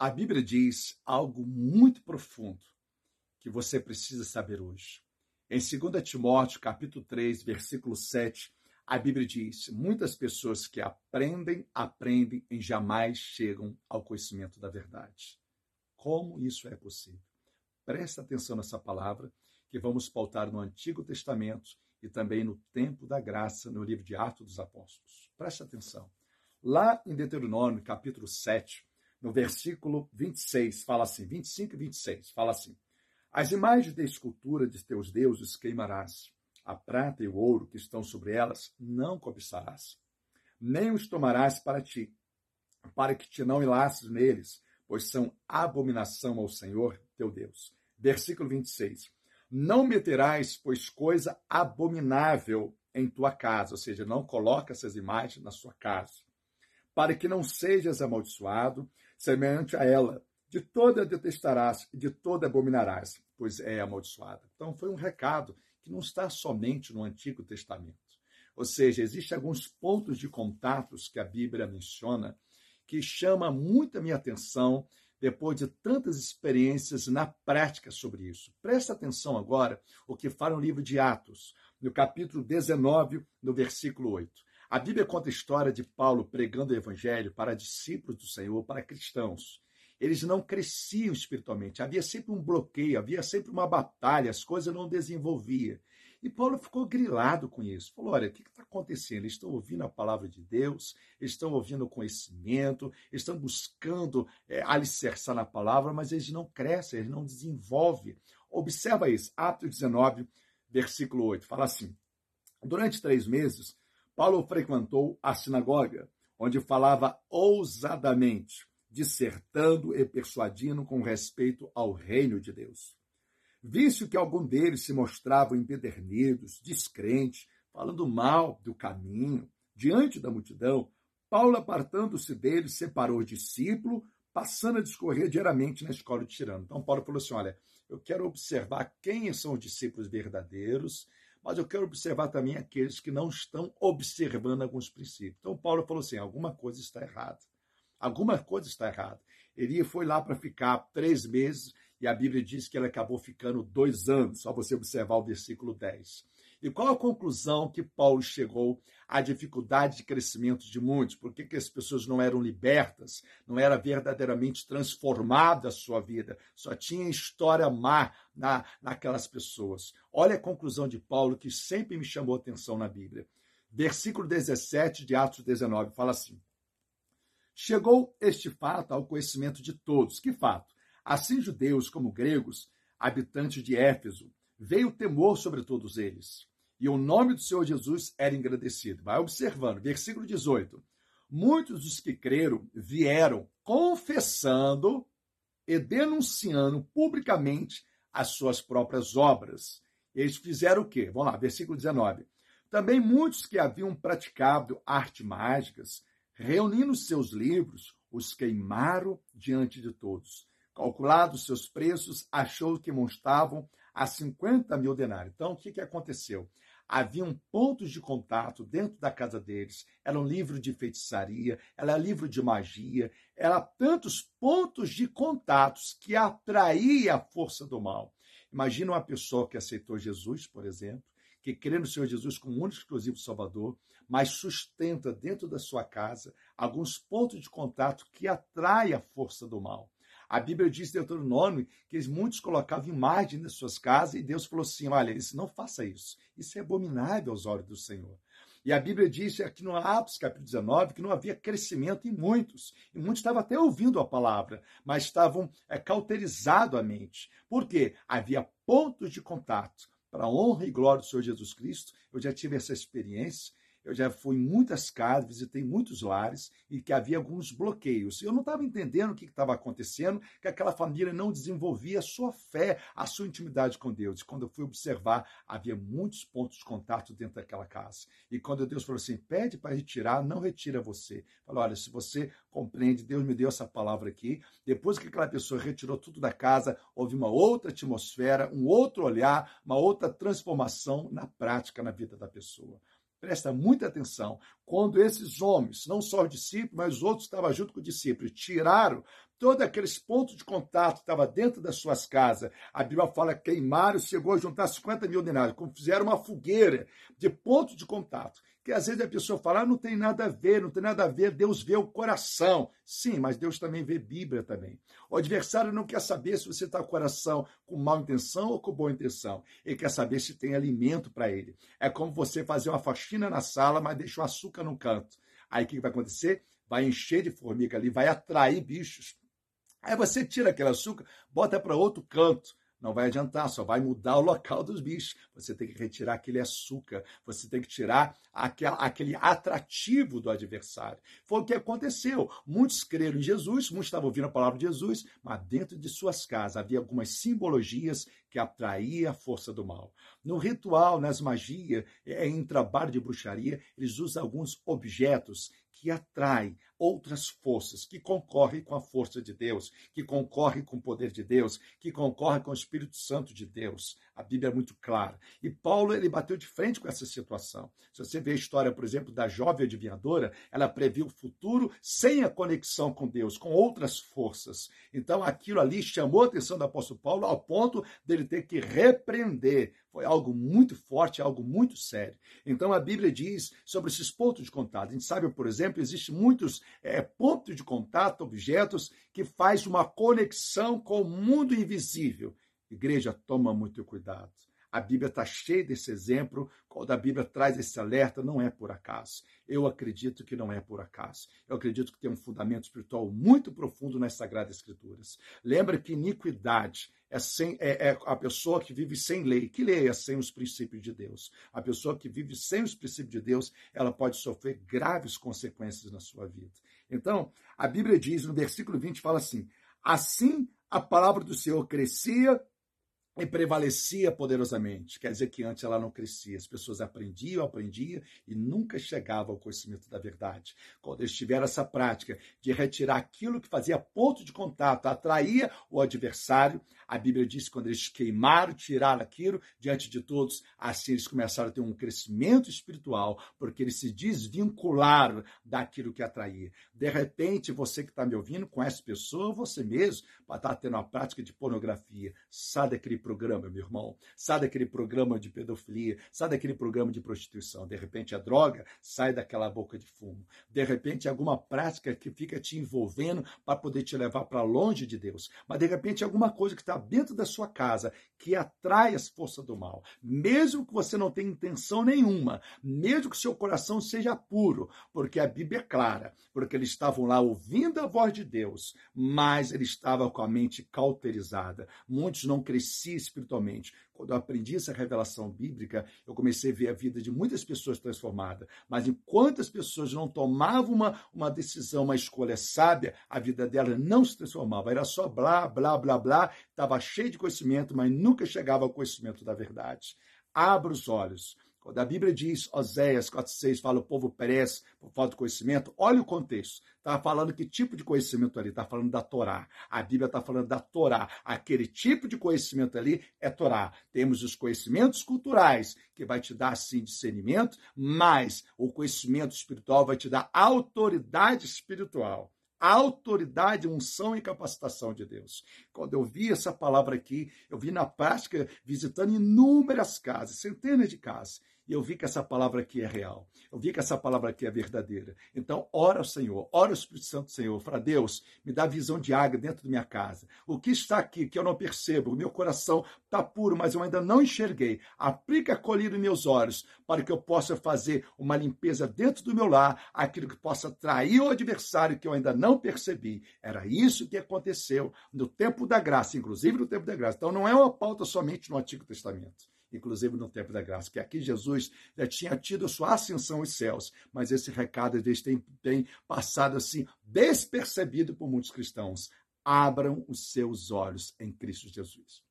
A Bíblia diz algo muito profundo que você precisa saber hoje. Em 2 Timóteo, capítulo 3, versículo 7, a Bíblia diz: muitas pessoas que aprendem, aprendem e jamais chegam ao conhecimento da verdade. Como isso é possível? Presta atenção nessa palavra que vamos pautar no Antigo Testamento e também no tempo da graça, no livro de Atos dos Apóstolos. Preste atenção. Lá em Deuteronômio, capítulo 7, no versículo 26, fala assim, 25 e 26, fala assim: As imagens da escultura de teus deuses queimarás, a prata e o ouro que estão sobre elas não cobiçarás, nem os tomarás para ti, para que te não enlaces neles, pois são abominação ao Senhor teu Deus. Versículo 26. Não meterás, pois, coisa abominável em tua casa, ou seja, não coloca essas imagens na sua casa, para que não sejas amaldiçoado, semelhante a ela. De toda detestarás, de toda abominarás, pois é amaldiçoada. Então, foi um recado que não está somente no Antigo Testamento. Ou seja, existem alguns pontos de contatos que a Bíblia menciona que chama muito a minha atenção depois de tantas experiências na prática sobre isso. Presta atenção agora o que fala no livro de Atos, no capítulo 19, no versículo 8. A Bíblia conta a história de Paulo pregando o evangelho para discípulos do Senhor, para cristãos. Eles não cresciam espiritualmente, havia sempre um bloqueio, havia sempre uma batalha, as coisas não desenvolviam. E Paulo ficou grilado com isso. Falou: olha, o que está acontecendo? Eles estão ouvindo a palavra de Deus, estão ouvindo o conhecimento, estão buscando é, alicerçar na palavra, mas eles não crescem, eles não desenvolvem. Observa isso, Atos 19, versículo 8. Fala assim: Durante três meses, Paulo frequentou a sinagoga, onde falava ousadamente, dissertando e persuadindo com respeito ao reino de Deus. Visto que algum deles se mostravam empedernidos, descrentes, falando mal do caminho, diante da multidão, Paulo, apartando-se deles, separou o discípulo, passando a discorrer diariamente na escola de tirano. Então, Paulo falou assim: olha, eu quero observar quem são os discípulos verdadeiros, mas eu quero observar também aqueles que não estão observando alguns princípios. Então, Paulo falou assim: alguma coisa está errada. Alguma coisa está errada. Ele foi lá para ficar três meses e a Bíblia diz que ele acabou ficando dois anos, só você observar o versículo 10. E qual a conclusão que Paulo chegou à dificuldade de crescimento de muitos? Por que, que as pessoas não eram libertas, não era verdadeiramente transformada a sua vida? Só tinha história má na, naquelas pessoas. Olha a conclusão de Paulo que sempre me chamou a atenção na Bíblia. Versículo 17 de Atos 19 fala assim: Chegou este fato ao conhecimento de todos. Que fato? Assim, judeus como gregos, habitantes de Éfeso, veio temor sobre todos eles. E o nome do Senhor Jesus era engrandecido. Vai observando, versículo 18. Muitos dos que creram vieram confessando e denunciando publicamente as suas próprias obras. Eles fizeram o quê? Vamos lá, versículo 19. Também muitos que haviam praticado artes mágicas, reunindo seus livros, os queimaram diante de todos calculados seus preços, achou que montavam a 50 mil denários. Então, o que, que aconteceu? Haviam pontos de contato dentro da casa deles, era um livro de feitiçaria, era livro de magia, era tantos pontos de contatos que atraía a força do mal. Imagina uma pessoa que aceitou Jesus, por exemplo, que crê no Senhor Jesus como único exclusivo Salvador, mas sustenta dentro da sua casa alguns pontos de contato que atraem a força do mal. A Bíblia diz em Deuteronômio que muitos colocavam imagem nas suas casas e Deus falou assim: olha, isso, não faça isso. Isso é abominável aos olhos do Senhor. E a Bíblia diz aqui no Atos, capítulo 19, que não havia crescimento em muitos. E muitos estavam até ouvindo a palavra, mas estavam é, cauterizados a mente. Por quê? Havia pontos de contato. Para a honra e glória do Senhor Jesus Cristo, eu já tive essa experiência eu já fui em muitas casas, visitei muitos lares e que havia alguns bloqueios. Eu não estava entendendo o que estava acontecendo, que aquela família não desenvolvia a sua fé, a sua intimidade com Deus. E quando eu fui observar, havia muitos pontos de contato dentro daquela casa. E quando Deus falou assim: pede para retirar, não retira você. Falou: olha, se você compreende, Deus me deu essa palavra aqui. Depois que aquela pessoa retirou tudo da casa, houve uma outra atmosfera, um outro olhar, uma outra transformação na prática na vida da pessoa. Presta muita atenção. Quando esses homens, não só os discípulos, mas os outros que estavam junto com o discípulo, tiraram todos aqueles pontos de contato que estavam dentro das suas casas. A Bíblia fala que queimaram, chegou a juntar 50 mil denários, fizeram uma fogueira de pontos de contato. Que às vezes a pessoa fala, ah, não tem nada a ver, não tem nada a ver, Deus vê o coração. Sim, mas Deus também vê Bíblia também. O adversário não quer saber se você está com o coração com má intenção ou com boa intenção. Ele quer saber se tem alimento para ele. É como você fazer uma faxina na sala, mas deixa o açúcar no canto. Aí o que vai acontecer? Vai encher de formiga ali, vai atrair bichos. Aí você tira aquele açúcar, bota para outro canto não vai adiantar, só vai mudar o local dos bichos. Você tem que retirar aquele açúcar, você tem que tirar aquele atrativo do adversário. Foi o que aconteceu. Muitos creram em Jesus, muitos estavam ouvindo a palavra de Jesus, mas dentro de suas casas havia algumas simbologias que atraía a força do mal. No ritual, nas magias, é, em trabalho de bruxaria, eles usam alguns objetos que atraem outras forças, que concorrem com a força de Deus, que concorrem com o poder de Deus, que concorrem com o Espírito Santo de Deus. A Bíblia é muito clara. E Paulo ele bateu de frente com essa situação. Se você vê a história, por exemplo, da jovem adivinhadora, ela previu o futuro sem a conexão com Deus, com outras forças. Então aquilo ali chamou a atenção do apóstolo Paulo ao ponto dele ter que repreender. Foi algo muito forte, algo muito sério. Então a Bíblia diz sobre esses pontos de contato. A gente sabe, por exemplo, existem muitos é, pontos de contato, objetos que faz uma conexão com o mundo invisível. Igreja, toma muito cuidado. A Bíblia está cheia desse exemplo. Quando a Bíblia traz esse alerta, não é por acaso. Eu acredito que não é por acaso. Eu acredito que tem um fundamento espiritual muito profundo nas Sagradas Escrituras. Lembra que iniquidade é, sem, é, é, a pessoa que vive sem lei. Que lei é sem os princípios de Deus? A pessoa que vive sem os princípios de Deus, ela pode sofrer graves consequências na sua vida. Então, a Bíblia diz, no versículo 20, fala assim: Assim a palavra do Senhor crescia e prevalecia poderosamente. Quer dizer que antes ela não crescia. As pessoas aprendiam, aprendiam e nunca chegavam ao conhecimento da verdade. Quando eles tiveram essa prática de retirar aquilo que fazia ponto de contato, atraía o adversário, a Bíblia diz que quando eles queimaram, tiraram aquilo diante de todos, assim eles começaram a ter um crescimento espiritual, porque eles se desvincularam daquilo que atraía. De repente, você que está me ouvindo, conhece pessoa, você mesmo, para estar tá tendo uma prática de pornografia. Sai daquele programa, meu irmão. Sai daquele programa de pedofilia. Sai daquele programa de prostituição. De repente, a droga sai daquela boca de fumo. De repente, alguma prática que fica te envolvendo para poder te levar para longe de Deus. Mas, de repente, alguma coisa que está dentro da sua casa que atrai as forças do mal, mesmo que você não tenha intenção nenhuma, mesmo que seu coração seja puro, porque a Bíblia é clara, porque eles estavam lá ouvindo a voz de Deus, mas ele estava com a mente cauterizada. Muitos não cresciam espiritualmente. Quando eu aprendi essa revelação bíblica, eu comecei a ver a vida de muitas pessoas transformada. Mas enquanto as pessoas não tomavam uma, uma decisão, uma escolha sábia, a vida delas não se transformava. Era só blá, blá, blá, blá. Estava cheio de conhecimento, mas nunca chegava ao conhecimento da verdade. Abra os olhos. Quando a Bíblia diz, Oséias 4,6, fala o povo perece por falta de conhecimento, olha o contexto. Está falando que tipo de conhecimento ali? Está falando da Torá. A Bíblia está falando da Torá. Aquele tipo de conhecimento ali é Torá. Temos os conhecimentos culturais, que vai te dar, sim, discernimento, mas o conhecimento espiritual vai te dar autoridade espiritual autoridade, unção e capacitação de Deus. Quando eu vi essa palavra aqui, eu vi na prática visitando inúmeras casas, centenas de casas, e eu vi que essa palavra aqui é real. Eu vi que essa palavra aqui é verdadeira. Então, ora ao Senhor, ora ao Espírito Santo Senhor. Fala, Deus, me dá visão de água dentro da minha casa. O que está aqui que eu não percebo? O meu coração está puro, mas eu ainda não enxerguei. Aplica a colher em meus olhos para que eu possa fazer uma limpeza dentro do meu lar, aquilo que possa atrair o adversário que eu ainda não percebi. Era isso que aconteceu no tempo da graça, inclusive no tempo da graça. Então, não é uma pauta somente no Antigo Testamento inclusive no tempo da graça, que aqui Jesus já tinha tido sua ascensão aos céus, mas esse recado eles tem, tem passado assim despercebido por muitos cristãos. Abram os seus olhos em Cristo Jesus.